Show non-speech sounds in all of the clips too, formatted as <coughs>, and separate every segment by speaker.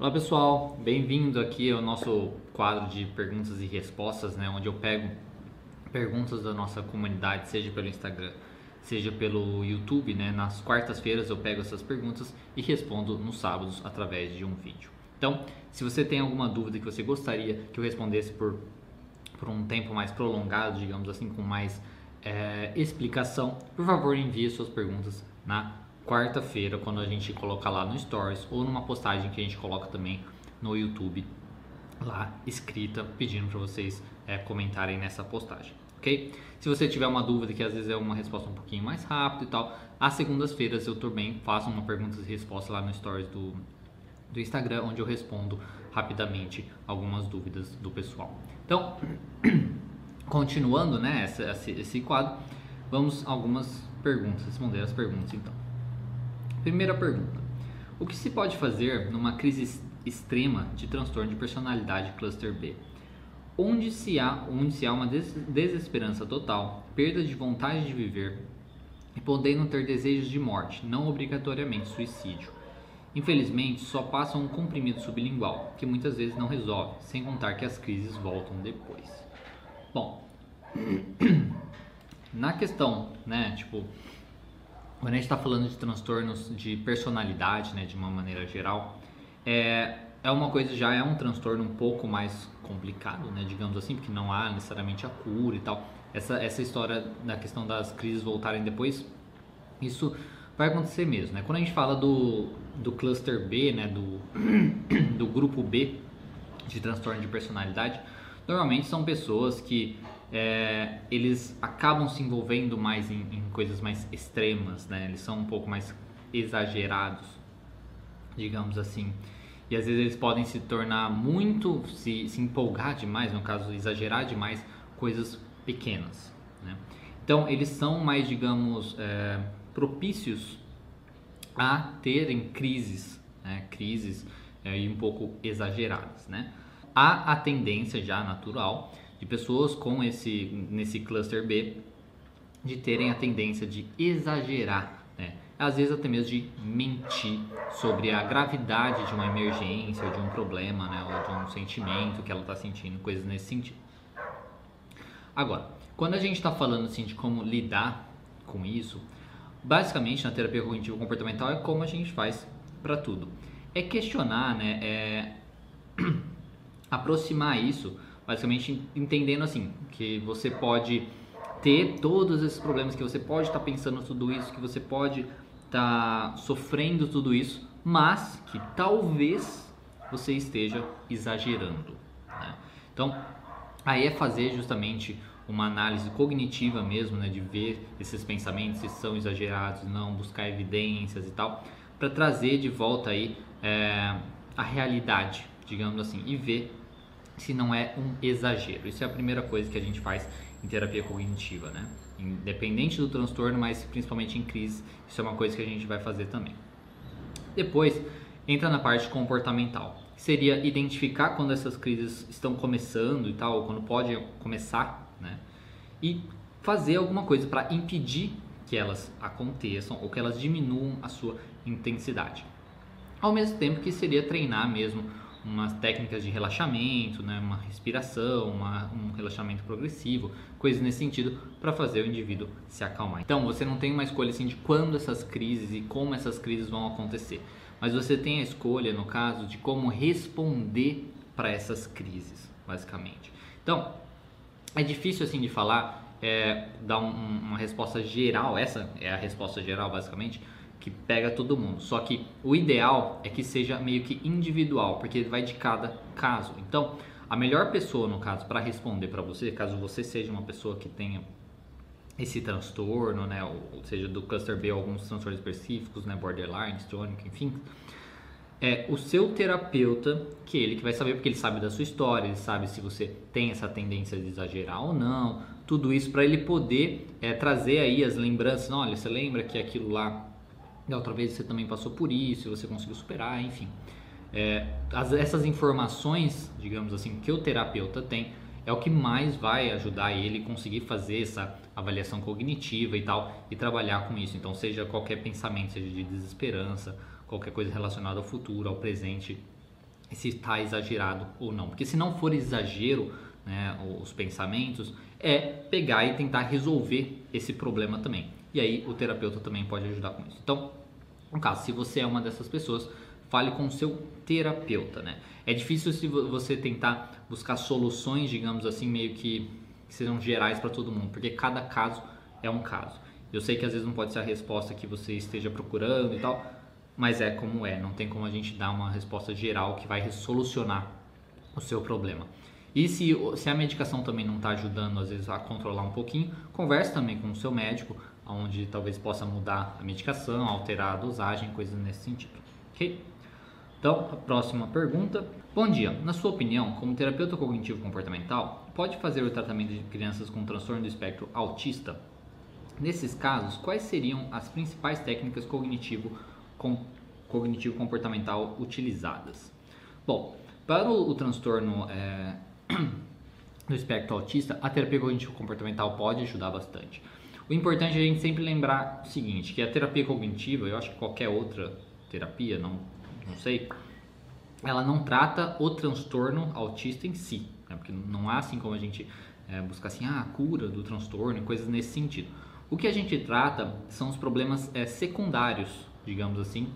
Speaker 1: Olá pessoal, bem-vindo aqui ao nosso quadro de perguntas e respostas, né, onde eu pego perguntas da nossa comunidade, seja pelo Instagram, seja pelo YouTube, né? Nas quartas-feiras eu pego essas perguntas e respondo nos sábados através de um vídeo. Então, se você tem alguma dúvida que você gostaria que eu respondesse por, por um tempo mais prolongado, digamos assim, com mais é, explicação, por favor envie suas perguntas na quarta-feira, quando a gente colocar lá no Stories ou numa postagem que a gente coloca também no YouTube, lá escrita, pedindo para vocês é, comentarem nessa postagem ok? Se você tiver uma dúvida, que às vezes é uma resposta um pouquinho mais rápida e tal, às segundas-feiras eu também faço uma perguntas e respostas lá no stories do, do Instagram, onde eu respondo rapidamente algumas dúvidas do pessoal. Então, <clears throat> continuando né, esse, esse quadro, vamos algumas perguntas, responder as perguntas então. Primeira pergunta: O que se pode fazer numa crise extrema de transtorno de personalidade cluster B? onde se há, onde se há uma des desesperança total, perda de vontade de viver e podendo ter desejos de morte, não obrigatoriamente suicídio. Infelizmente, só passa um comprimido sublingual, que muitas vezes não resolve, sem contar que as crises voltam depois. Bom, <clears throat> na questão, né, tipo, quando a gente está falando de transtornos de personalidade, né, de uma maneira geral, é, é uma coisa, já é um transtorno um pouco mais complicado, né, digamos assim, porque não há necessariamente a cura e tal. Essa, essa história da questão das crises voltarem depois, isso vai acontecer mesmo, né? Quando a gente fala do, do cluster B, né, do, <coughs> do grupo B de transtorno de personalidade, normalmente são pessoas que é, eles acabam se envolvendo mais em, em coisas mais extremas, né? Eles são um pouco mais exagerados, digamos assim e às vezes eles podem se tornar muito, se, se empolgar demais, no caso, exagerar demais coisas pequenas. Né? Então, eles são mais, digamos, é, propícios a terem crises, né? crises é, um pouco exageradas. Né? Há a tendência já natural de pessoas com esse, nesse cluster B de terem a tendência de exagerar às vezes até mesmo de mentir sobre a gravidade de uma emergência, ou de um problema, né, ou de um sentimento que ela está sentindo, coisas nesse sentido. Agora, quando a gente está falando assim de como lidar com isso, basicamente na terapia cognitivo comportamental é como a gente faz para tudo. É questionar, né, é <clears throat> aproximar isso, basicamente entendendo assim que você pode ter todos esses problemas, que você pode estar tá pensando tudo isso, que você pode está sofrendo tudo isso, mas que talvez você esteja exagerando. Né? Então, aí é fazer justamente uma análise cognitiva mesmo, né, de ver esses pensamentos se são exagerados, não buscar evidências e tal, para trazer de volta aí é, a realidade, digamos assim, e ver se não é um exagero. Isso é a primeira coisa que a gente faz em terapia cognitiva, né? Independente do transtorno, mas principalmente em crise, isso é uma coisa que a gente vai fazer também. Depois, entra na parte comportamental. Seria identificar quando essas crises estão começando e tal, ou quando pode começar, né? E fazer alguma coisa para impedir que elas aconteçam ou que elas diminuam a sua intensidade. Ao mesmo tempo que seria treinar mesmo umas técnicas de relaxamento, né, uma respiração, uma, um relaxamento progressivo, coisas nesse sentido para fazer o indivíduo se acalmar. Então você não tem uma escolha assim de quando essas crises e como essas crises vão acontecer, mas você tem a escolha no caso de como responder para essas crises, basicamente. Então é difícil assim de falar, é, dar um, uma resposta geral. Essa é a resposta geral basicamente que pega todo mundo. Só que o ideal é que seja meio que individual, porque vai de cada caso. Então, a melhor pessoa no caso para responder para você, caso você seja uma pessoa que tenha esse transtorno, né, ou seja, do cluster B, alguns transtornos específicos, né, borderline, histrionic, enfim, é o seu terapeuta, que ele que vai saber, porque ele sabe da sua história, ele sabe se você tem essa tendência de exagerar ou não, tudo isso para ele poder é, trazer aí as lembranças, olha, você lembra que aquilo lá outra vez você também passou por isso, você conseguiu superar, enfim. É, as, essas informações, digamos assim, que o terapeuta tem, é o que mais vai ajudar ele conseguir fazer essa avaliação cognitiva e tal e trabalhar com isso. Então, seja qualquer pensamento, seja de desesperança, qualquer coisa relacionada ao futuro, ao presente, se está exagerado ou não. Porque se não for exagero, né, os pensamentos, é pegar e tentar resolver esse problema também. E aí o terapeuta também pode ajudar com isso. Então, no caso, se você é uma dessas pessoas, fale com o seu terapeuta, né? É difícil se você tentar buscar soluções, digamos assim, meio que, que sejam gerais para todo mundo, porque cada caso é um caso. Eu sei que às vezes não pode ser a resposta que você esteja procurando e tal, mas é como é, não tem como a gente dar uma resposta geral que vai solucionar o seu problema. E se, se a medicação também não está ajudando, às vezes, a controlar um pouquinho, converse também com o seu médico, onde talvez possa mudar a medicação, alterar a dosagem, coisas nesse sentido. Ok? Então, a próxima pergunta. Bom dia. Na sua opinião, como terapeuta cognitivo comportamental, pode fazer o tratamento de crianças com transtorno do espectro autista? Nesses casos, quais seriam as principais técnicas cognitivo, com, cognitivo comportamental utilizadas? Bom, para o, o transtorno é, <clears throat> do espectro autista, a terapia cognitivo comportamental pode ajudar bastante. O importante é a gente sempre lembrar o seguinte, que a terapia cognitiva, eu acho que qualquer outra terapia, não, não sei, ela não trata o transtorno autista em si, né? porque não há assim como a gente é, buscar assim, ah, a cura do transtorno e coisas nesse sentido. O que a gente trata são os problemas é, secundários, digamos assim,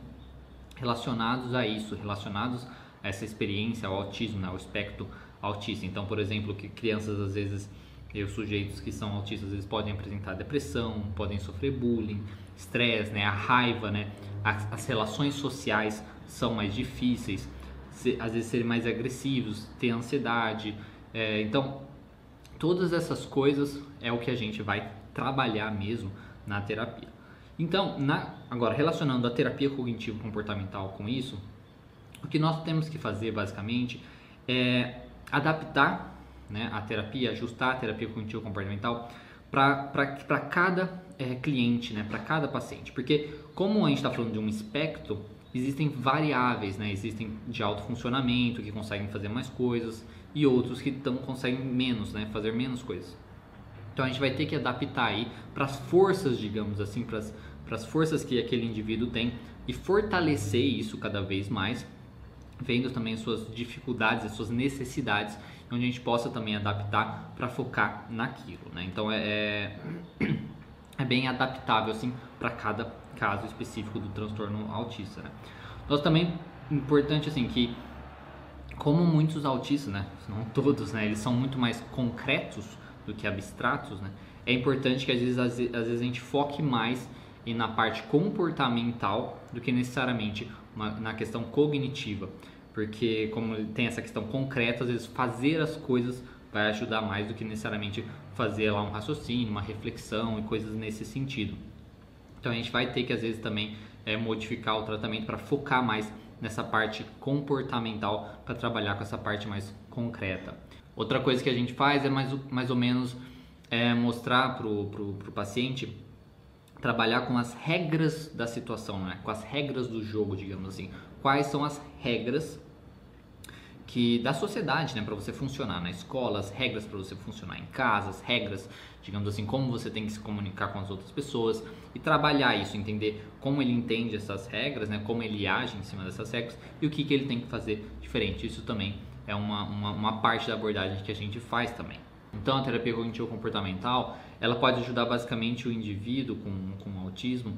Speaker 1: relacionados a isso, relacionados a essa experiência, ao autismo, né? ao espectro autista. Então, por exemplo, que crianças às vezes e os sujeitos que são autistas eles podem apresentar depressão, podem sofrer bullying, estresse, né, a raiva, né, as, as relações sociais são mais difíceis, se, às vezes serem mais agressivos, ter ansiedade. É, então, todas essas coisas é o que a gente vai trabalhar mesmo na terapia. Então, na, agora relacionando a terapia cognitivo comportamental com isso, o que nós temos que fazer basicamente é adaptar né, a terapia, ajustar a terapia cognitivo comportamental para cada é, cliente, né, para cada paciente. Porque como a gente está falando de um espectro, existem variáveis, né, existem de alto funcionamento que conseguem fazer mais coisas e outros que tão, conseguem menos, né, fazer menos coisas. Então a gente vai ter que adaptar aí para as forças, digamos assim, para as forças que aquele indivíduo tem e fortalecer isso cada vez mais, vendo também as suas dificuldades, as suas necessidades onde a gente possa também adaptar para focar naquilo, né? Então é, é, <clears throat> é bem adaptável assim para cada caso específico do transtorno autista, né? Nós também importante assim que como muitos autistas, né, não todos, né, eles são muito mais concretos do que abstratos, né? É importante que às vezes, às vezes a gente foque mais na parte comportamental do que necessariamente na questão cognitiva porque como tem essa questão concreta, às vezes fazer as coisas vai ajudar mais do que necessariamente fazer lá um raciocínio, uma reflexão e coisas nesse sentido. Então a gente vai ter que às vezes também é, modificar o tratamento para focar mais nessa parte comportamental para trabalhar com essa parte mais concreta. Outra coisa que a gente faz é mais, mais ou menos é, mostrar para o paciente trabalhar com as regras da situação, né? com as regras do jogo, digamos assim. Quais são as regras que da sociedade, né, para você funcionar na escola, as regras para você funcionar em casa, as regras, digamos assim, como você tem que se comunicar com as outras pessoas e trabalhar isso, entender como ele entende essas regras, né, como ele age em cima dessas regras e o que, que ele tem que fazer diferente. Isso também é uma, uma, uma parte da abordagem que a gente faz também. Então, a terapia cognitivo comportamental, ela pode ajudar basicamente o indivíduo com, com autismo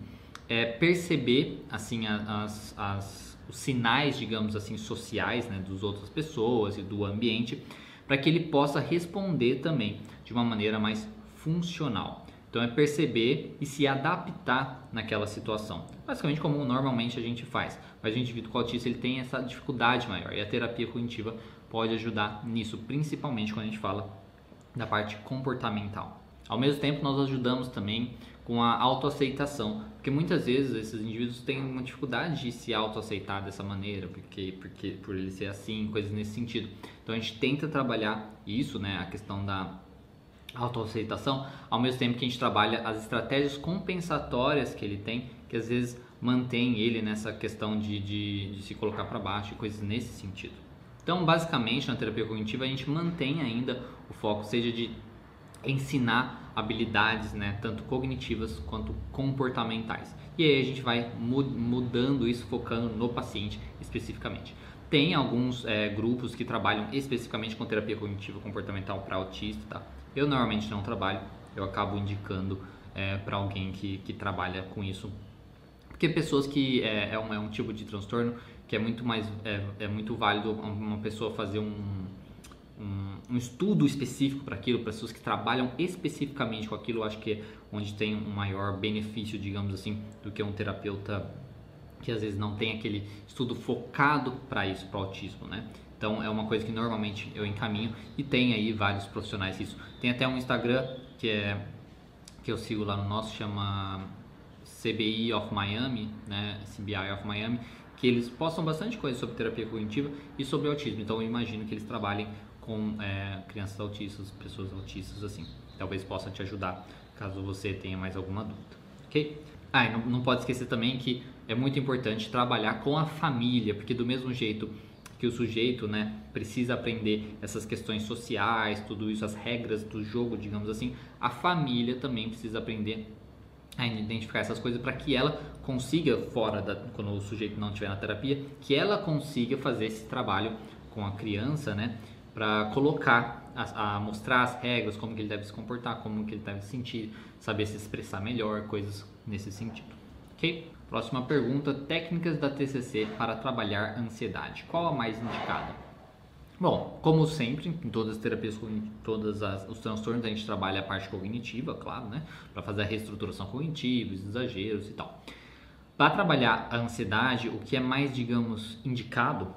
Speaker 1: é perceber assim as, as os sinais, digamos assim, sociais né, das outras pessoas e do ambiente, para que ele possa responder também de uma maneira mais funcional. Então é perceber e se adaptar naquela situação. Basicamente como normalmente a gente faz. Mas o indivíduo com autismo ele tem essa dificuldade maior e a terapia cognitiva pode ajudar nisso, principalmente quando a gente fala da parte comportamental. Ao mesmo tempo, nós ajudamos também com a autoaceitação, porque muitas vezes esses indivíduos têm uma dificuldade de se autoaceitar dessa maneira, porque, porque por ele ser assim, coisas nesse sentido. Então a gente tenta trabalhar isso, né, a questão da autoaceitação, ao mesmo tempo que a gente trabalha as estratégias compensatórias que ele tem, que às vezes mantém ele nessa questão de, de, de se colocar para baixo e coisas nesse sentido. Então, basicamente, na terapia cognitiva, a gente mantém ainda o foco, seja de ensinar habilidades, né, tanto cognitivas quanto comportamentais. E aí a gente vai mudando isso, focando no paciente especificamente. Tem alguns é, grupos que trabalham especificamente com terapia cognitiva comportamental para autista, tá? Eu normalmente não trabalho, eu acabo indicando é, para alguém que, que trabalha com isso. Porque pessoas que é, é, um, é um tipo de transtorno que é muito mais é, é muito válido uma pessoa fazer um, um, estudo específico para aquilo, para pessoas que trabalham especificamente com aquilo, acho que é onde tem um maior benefício, digamos assim, do que um terapeuta que às vezes não tem aquele estudo focado para isso, para autismo, né? Então é uma coisa que normalmente eu encaminho e tem aí vários profissionais isso. Tem até um Instagram que é que eu sigo lá no nosso chama CBI of Miami, né? CBI of Miami, que eles postam bastante coisa sobre terapia cognitiva e sobre autismo. Então eu imagino que eles trabalhem com é, crianças autistas, pessoas autistas assim. Talvez possa te ajudar caso você tenha mais alguma dúvida, ok? Ah, e não, não pode esquecer também que é muito importante trabalhar com a família, porque do mesmo jeito que o sujeito né, precisa aprender essas questões sociais, tudo isso, as regras do jogo, digamos assim, a família também precisa aprender a identificar essas coisas para que ela consiga, fora da, quando o sujeito não estiver na terapia, que ela consiga fazer esse trabalho com a criança, né, para colocar, a, a, mostrar as regras, como que ele deve se comportar, como que ele deve se sentir, saber se expressar melhor, coisas nesse sentido, ok? Próxima pergunta: técnicas da TCC para trabalhar ansiedade. Qual a mais indicada? Bom, como sempre, em todas as terapias, todos os transtornos, a gente trabalha a parte cognitiva, claro, né? Para fazer a reestruturação cognitiva, os exageros e tal. Para trabalhar a ansiedade, o que é mais, digamos, indicado,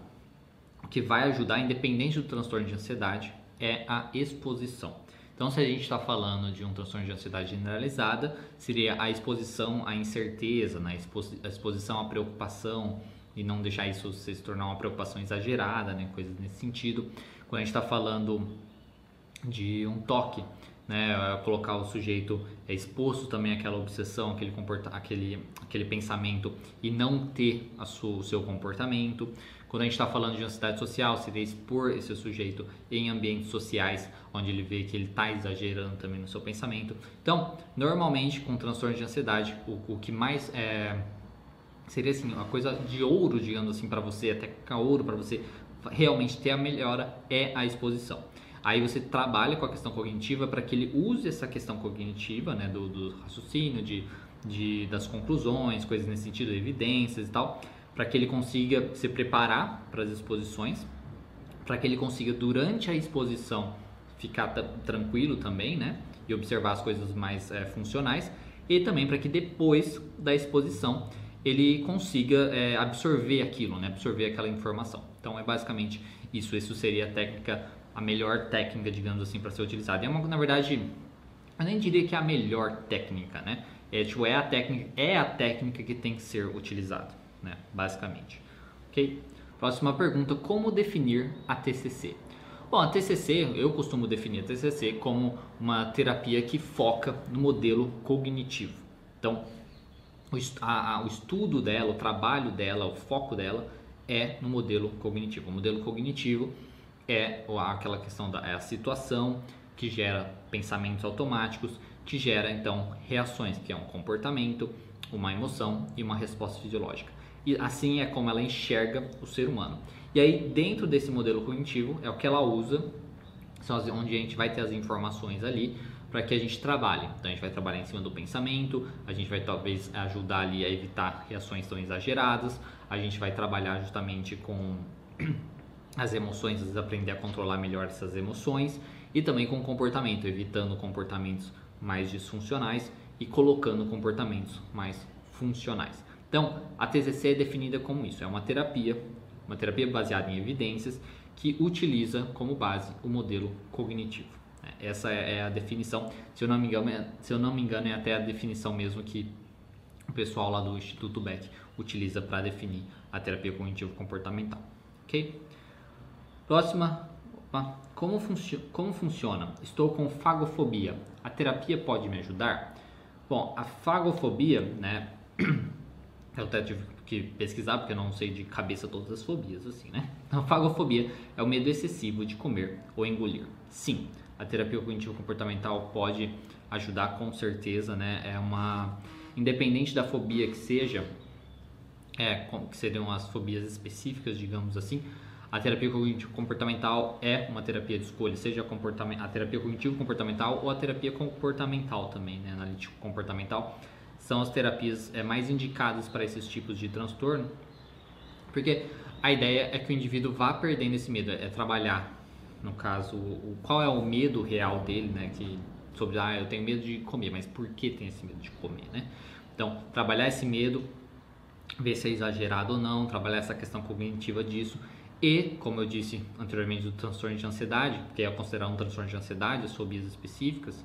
Speaker 1: que vai ajudar, independente do transtorno de ansiedade, é a exposição. Então, se a gente está falando de um transtorno de ansiedade generalizada, seria a exposição à incerteza, né? a exposição à preocupação e não deixar isso se tornar uma preocupação exagerada, né? coisas nesse sentido. Quando a gente está falando de um toque, né, colocar o sujeito é exposto também àquela obsessão, aquele, comporta aquele, aquele pensamento e não ter o seu comportamento. Quando a gente está falando de ansiedade social, seria expor esse sujeito em ambientes sociais, onde ele vê que ele está exagerando também no seu pensamento. Então, normalmente com transtorno de ansiedade, o, o que mais é, seria assim, uma coisa de ouro, digamos assim, para você, até ouro para você realmente ter a melhora é a exposição. Aí você trabalha com a questão cognitiva para que ele use essa questão cognitiva, né, do, do raciocínio, de, de, das conclusões, coisas nesse sentido, evidências e tal, para que ele consiga se preparar para as exposições, para que ele consiga durante a exposição ficar tranquilo também, né, e observar as coisas mais é, funcionais, e também para que depois da exposição ele consiga é, absorver aquilo, né, absorver aquela informação. Então é basicamente isso. Isso seria a técnica a melhor técnica, digamos assim, para ser utilizada. é uma, na verdade, eu nem diria que é a melhor técnica, né? É, tipo, é a técnica, é a técnica que tem que ser utilizada, né? Basicamente. Ok? Próxima pergunta: como definir a TCC? Bom, a TCC, eu costumo definir a TCC como uma terapia que foca no modelo cognitivo. Então, o, a, a, o estudo dela, o trabalho dela, o foco dela é no modelo cognitivo. O modelo cognitivo é aquela questão da é a situação que gera pensamentos automáticos, que gera então reações, que é um comportamento, uma emoção e uma resposta fisiológica. E assim é como ela enxerga o ser humano. E aí dentro desse modelo cognitivo é o que ela usa, onde a gente vai ter as informações ali para que a gente trabalhe. Então a gente vai trabalhar em cima do pensamento, a gente vai talvez ajudar ali a evitar reações tão exageradas, a gente vai trabalhar justamente com as emoções, aprender a controlar melhor essas emoções e também com comportamento, evitando comportamentos mais disfuncionais e colocando comportamentos mais funcionais. Então, a TCC é definida como isso, é uma terapia, uma terapia baseada em evidências que utiliza como base o modelo cognitivo. Essa é a definição, se eu não me engano, é, se eu não me engano é até a definição mesmo que o pessoal lá do Instituto Beck utiliza para definir a terapia cognitivo comportamental, ok? Próxima, opa, como, funci como funciona? Estou com fagofobia. A terapia pode me ajudar? Bom, a fagofobia, né? <clears throat> Eu até tive que pesquisar porque eu não sei de cabeça todas as fobias, assim, né? A <laughs> fagofobia é o medo excessivo de comer ou engolir. Sim, a terapia cognitivo comportamental pode ajudar com certeza, né? É uma independente da fobia que seja, é, que seriam as fobias específicas, digamos assim. A terapia cognitivo-comportamental é uma terapia de escolha, seja a terapia cognitivo-comportamental ou a terapia comportamental também, né, analítico-comportamental. São as terapias é, mais indicadas para esses tipos de transtorno, porque a ideia é que o indivíduo vá perdendo esse medo, é trabalhar, no caso, o, qual é o medo real dele, né, que sobre, ah, eu tenho medo de comer, mas por que tem esse medo de comer, né? Então, trabalhar esse medo ver se é exagerado ou não, trabalhar essa questão cognitiva disso. E, como eu disse anteriormente, do transtorno de ansiedade, que é considerado um transtorno de ansiedade, as fobias específicas,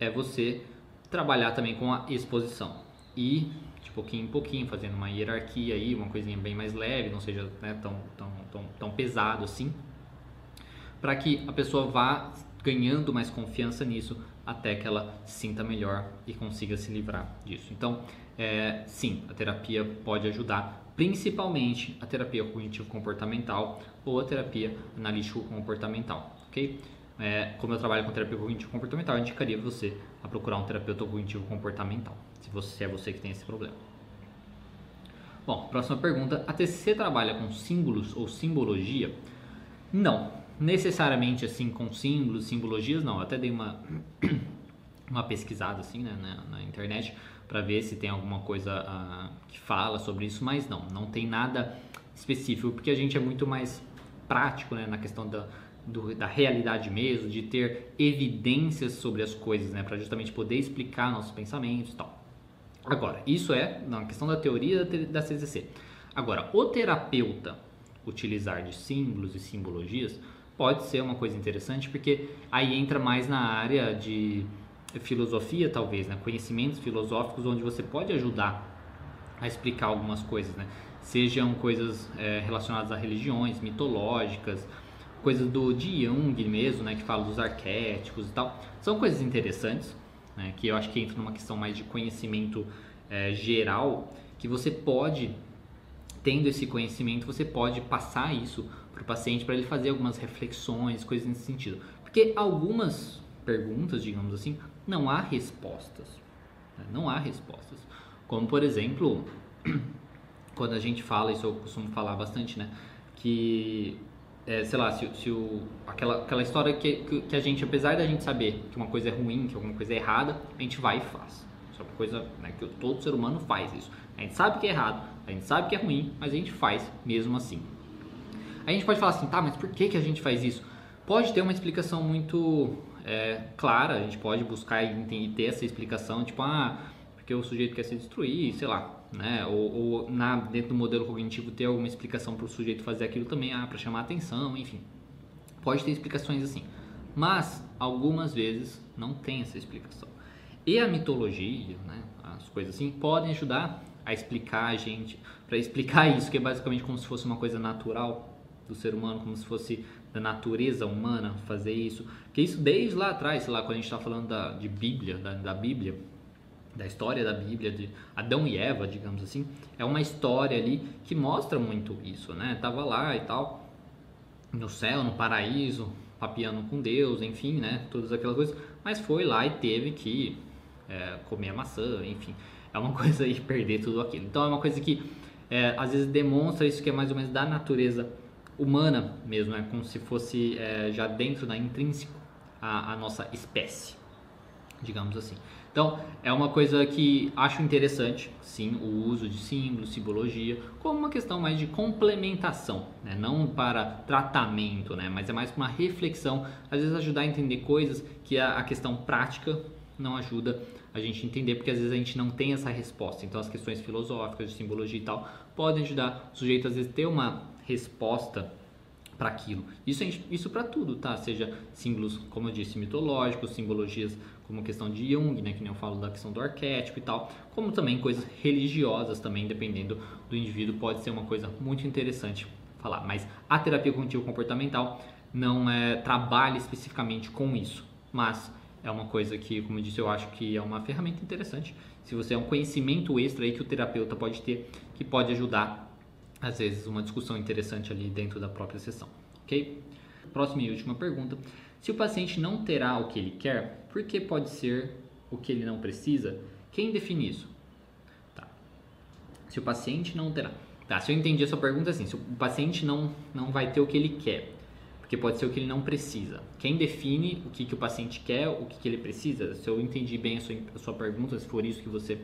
Speaker 1: é você trabalhar também com a exposição. E, de pouquinho em pouquinho, fazendo uma hierarquia aí, uma coisinha bem mais leve, não seja né, tão, tão, tão, tão pesado assim, para que a pessoa vá ganhando mais confiança nisso até que ela sinta melhor e consiga se livrar disso. Então, é, sim, a terapia pode ajudar, principalmente a terapia cognitivo-comportamental ou a terapia analítico-comportamental, ok? É, como eu trabalho com terapia cognitivo-comportamental, eu indicaria você a procurar um terapeuta cognitivo-comportamental, se, você, se é você que tem esse problema. Bom, próxima pergunta. A TCC trabalha com símbolos ou simbologia? Não, necessariamente assim com símbolos, simbologias, não. Eu até dei uma, <coughs> uma pesquisada assim né, na, na internet para ver se tem alguma coisa uh, que fala sobre isso, mas não, não tem nada específico, porque a gente é muito mais prático né, na questão da, do, da realidade mesmo, de ter evidências sobre as coisas, né, para justamente poder explicar nossos pensamentos e tal. Agora, isso é na questão da teoria da CZC. Agora, o terapeuta utilizar de símbolos e simbologias pode ser uma coisa interessante, porque aí entra mais na área de filosofia, talvez, né? conhecimentos filosóficos, onde você pode ajudar a explicar algumas coisas, né? sejam coisas é, relacionadas a religiões, mitológicas, coisas do de Jung mesmo, né? que fala dos arquétipos e tal. São coisas interessantes, né? que eu acho que entra numa questão mais de conhecimento é, geral, que você pode, tendo esse conhecimento, você pode passar isso para o paciente para ele fazer algumas reflexões, coisas nesse sentido. Porque algumas perguntas, digamos assim, não há respostas. Né? Não há respostas. Como, por exemplo, <clears throat> quando a gente fala, isso eu costumo falar bastante, né? Que, é, sei lá, se, se o, aquela, aquela história que, que, que, a gente, apesar da gente saber que uma coisa é ruim, que alguma coisa é errada, a gente vai e faz. Isso é uma coisa né, que todo ser humano faz isso. A gente sabe que é errado, a gente sabe que é ruim, mas a gente faz mesmo assim. A gente pode falar assim, tá, mas por que, que a gente faz isso? Pode ter uma explicação muito é, clara, a gente pode buscar e ter essa explicação, tipo, ah, porque o sujeito quer se destruir, sei lá, né? Ou, ou na, dentro do modelo cognitivo ter alguma explicação para o sujeito fazer aquilo também, ah, para chamar atenção, enfim. Pode ter explicações assim. Mas, algumas vezes, não tem essa explicação. E a mitologia, né, as coisas assim, podem ajudar a explicar a gente, para explicar <laughs> isso, que é basicamente como se fosse uma coisa natural do ser humano, como se fosse da natureza humana fazer isso. Que isso desde lá atrás, sei lá, quando a gente está falando da, de Bíblia, da, da Bíblia, da história da Bíblia, de Adão e Eva, digamos assim, é uma história ali que mostra muito isso, né? Tava lá e tal, no céu, no paraíso, papiando com Deus, enfim, né? Todas aquelas coisas, mas foi lá e teve que é, comer a maçã, enfim, é uma <laughs> coisa aí perder tudo aquilo. Então é uma coisa que é, às vezes demonstra isso que é mais ou menos da natureza humana mesmo, é como se fosse é, já dentro da intrínseco a, a, nossa espécie, digamos assim. Então é uma coisa que acho interessante, sim, o uso de símbolos, simbologia, como uma questão mais de complementação, né? não para tratamento, né? mas é mais uma reflexão, às vezes ajudar a entender coisas que a, a questão prática não ajuda a gente entender, porque às vezes a gente não tem essa resposta. Então as questões filosóficas, de simbologia e tal, podem ajudar o sujeito às vezes ter uma resposta para aquilo. Isso, isso para tudo, tá? Seja símbolos, como eu disse, mitológicos, simbologias como a questão de Jung, né, que nem eu falo da questão do arquétipo e tal, como também coisas religiosas também, dependendo do indivíduo, pode ser uma coisa muito interessante falar. Mas a terapia cognitivo comportamental não é, trabalha especificamente com isso, mas é uma coisa que, como eu disse, eu acho que é uma ferramenta interessante. Se você é um conhecimento extra aí que o terapeuta pode ter, que pode ajudar às vezes uma discussão interessante ali dentro da própria sessão, ok? Próxima e última pergunta: se o paciente não terá o que ele quer, por que pode ser o que ele não precisa? Quem define isso? Tá. Se o paciente não terá. Tá, se eu entendi a sua pergunta assim, se o paciente não, não vai ter o que ele quer, porque pode ser o que ele não precisa. Quem define o que, que o paciente quer, o que, que ele precisa? Se eu entendi bem a sua, a sua pergunta, se for isso que você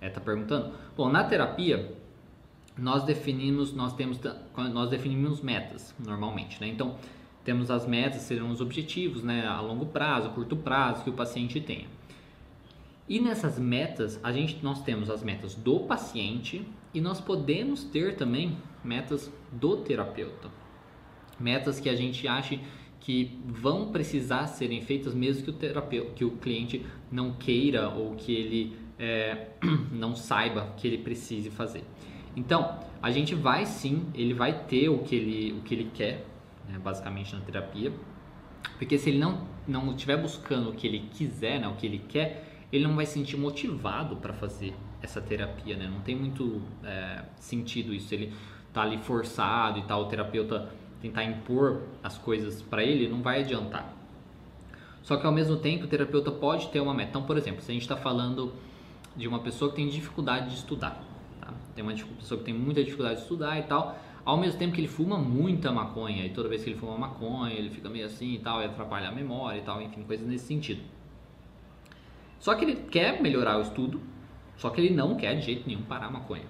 Speaker 1: está é, perguntando. Bom, na terapia, nós definimos, nós temos, nós definimos metas normalmente, né? Então, temos as metas, serão os objetivos, né? A longo prazo, curto prazo que o paciente tenha. E nessas metas, a gente, nós temos as metas do paciente e nós podemos ter também metas do terapeuta. Metas que a gente ache que vão precisar serem feitas mesmo que o terapeuta, que o cliente não queira ou que ele é, <clears throat> não saiba que ele precise fazer. Então, a gente vai sim, ele vai ter o que ele, o que ele quer, né, basicamente na terapia, porque se ele não não estiver buscando o que ele quiser, né, o que ele quer, ele não vai se sentir motivado para fazer essa terapia, né? Não tem muito é, sentido isso. Ele tá ali forçado e tal, o terapeuta tentar impor as coisas para ele, não vai adiantar. Só que ao mesmo tempo o terapeuta pode ter uma meta. Então, por exemplo, se a gente está falando de uma pessoa que tem dificuldade de estudar, tá? tem uma pessoa que tem muita dificuldade de estudar e tal, ao mesmo tempo que ele fuma muita maconha e toda vez que ele fuma maconha ele fica meio assim e tal, e atrapalha a memória e tal, enfim, coisas nesse sentido. Só que ele quer melhorar o estudo, só que ele não quer de jeito nenhum parar a maconha.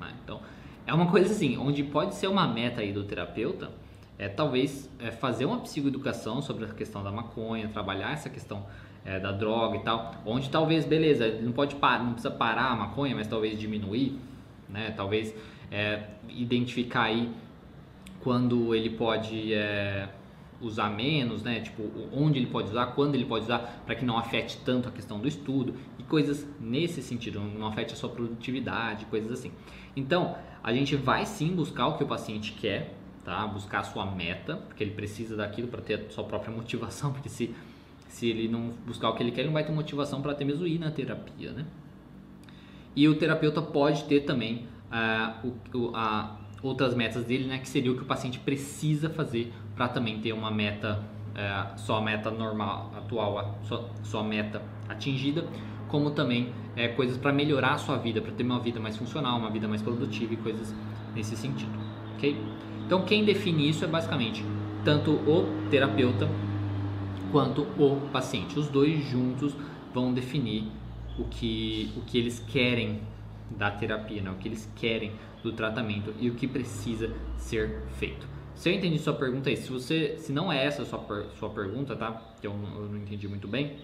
Speaker 1: Né? Então, é uma coisa assim, onde pode ser uma meta aí do terapeuta, é talvez é, fazer uma psicoeducação sobre a questão da maconha, trabalhar essa questão é, da droga e tal, onde talvez, beleza, ele não pode parar, não precisa parar a maconha, mas talvez diminuir, né? Talvez é, identificar aí quando ele pode é, usar menos, né? Tipo, onde ele pode usar, quando ele pode usar, para que não afete tanto a questão do estudo e coisas nesse sentido, não afete a sua produtividade, coisas assim. Então, a gente vai sim buscar o que o paciente quer, tá? Buscar a sua meta, porque ele precisa daquilo para ter a sua própria <laughs> motivação, porque se se ele não buscar o que ele quer, ele não vai ter motivação para até mesmo ir na terapia, né? E o terapeuta pode ter também uh, o, a, outras metas dele, né? Que seria o que o paciente precisa fazer para também ter uma meta, uh, só meta normal, atual, só, meta atingida, como também é, coisas para melhorar a sua vida, para ter uma vida mais funcional, uma vida mais produtiva e coisas nesse sentido, ok? Então quem define isso é basicamente tanto o terapeuta quanto o paciente. Os dois juntos vão definir o que, o que eles querem da terapia, né? o que eles querem do tratamento e o que precisa ser feito. Se eu entendi sua pergunta aí, se você, se não é essa a sua, sua pergunta, tá? Eu, eu, não entendi muito bem,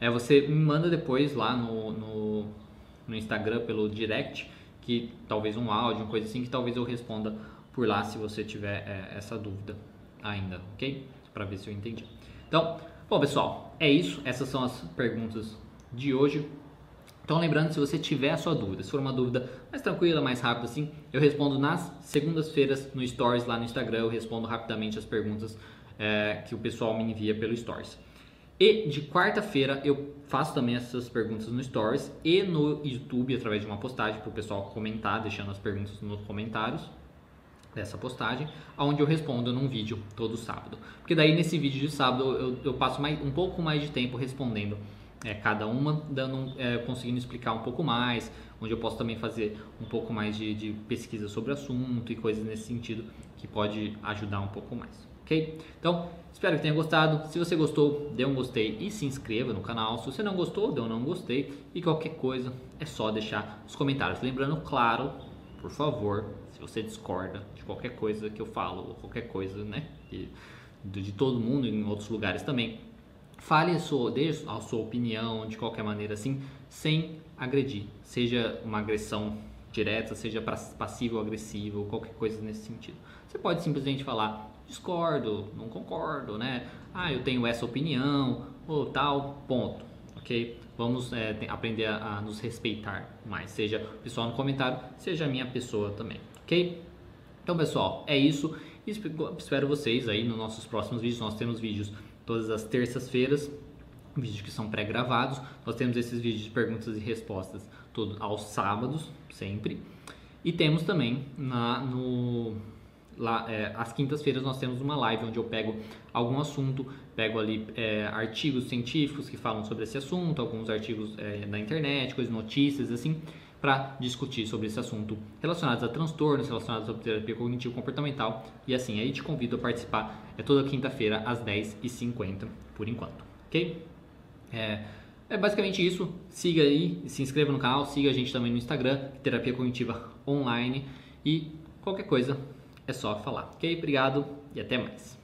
Speaker 1: é você me manda depois lá no, no, no Instagram pelo direct, que talvez um áudio, uma coisa assim, que talvez eu responda por lá se você tiver é, essa dúvida ainda, ok? Para ver se eu entendi. Então, bom pessoal, é isso. Essas são as perguntas de hoje. Então, lembrando, se você tiver a sua dúvida, se for uma dúvida mais tranquila, mais rápida assim, eu respondo nas segundas-feiras no Stories lá no Instagram. Eu respondo rapidamente as perguntas é, que o pessoal me envia pelo Stories. E de quarta-feira eu faço também essas perguntas no Stories e no YouTube através de uma postagem para o pessoal comentar, deixando as perguntas nos comentários dessa postagem, onde eu respondo num vídeo todo sábado. Porque daí nesse vídeo de sábado eu, eu passo mais, um pouco mais de tempo respondendo é, cada uma, dando, é, conseguindo explicar um pouco mais, onde eu posso também fazer um pouco mais de, de pesquisa sobre o assunto e coisas nesse sentido que pode ajudar um pouco mais. Ok? Então, espero que tenha gostado. Se você gostou, dê um gostei e se inscreva no canal. Se você não gostou, dê um não gostei. E qualquer coisa é só deixar nos comentários. Lembrando, claro, por favor, se você discorda de qualquer coisa que eu falo, ou qualquer coisa, né, de, de todo mundo em outros lugares também, fale a sua, dê a sua opinião de qualquer maneira assim, sem agredir, seja uma agressão direta, seja passivo ou agressivo, qualquer coisa nesse sentido. Você pode simplesmente falar discordo, não concordo, né? Ah, eu tenho essa opinião ou tal, ponto, ok? vamos é, aprender a, a, nos respeitar mais, seja o pessoal no comentário, seja a minha pessoa também, ok? Então, pessoal, é isso. Espero vocês aí nos nossos próximos vídeos. Nós temos vídeos todas as terças-feiras, vídeos que são pré-gravados. Nós temos esses vídeos de perguntas e respostas todos aos sábados, sempre. E temos também na, no, lá, é, às quintas-feiras nós temos uma live onde eu pego algum assunto, pego ali é, artigos científicos que falam sobre esse assunto, alguns artigos é, na internet, coisas, notícias assim, para discutir sobre esse assunto relacionados a transtornos, relacionados à terapia cognitivo-comportamental. E assim, aí te convido a participar. É toda quinta-feira às 10h50, por enquanto, ok? É, é basicamente isso. Siga aí, se inscreva no canal, siga a gente também no Instagram, Terapia Cognitiva Online. E qualquer coisa é só falar, ok? Obrigado e até mais.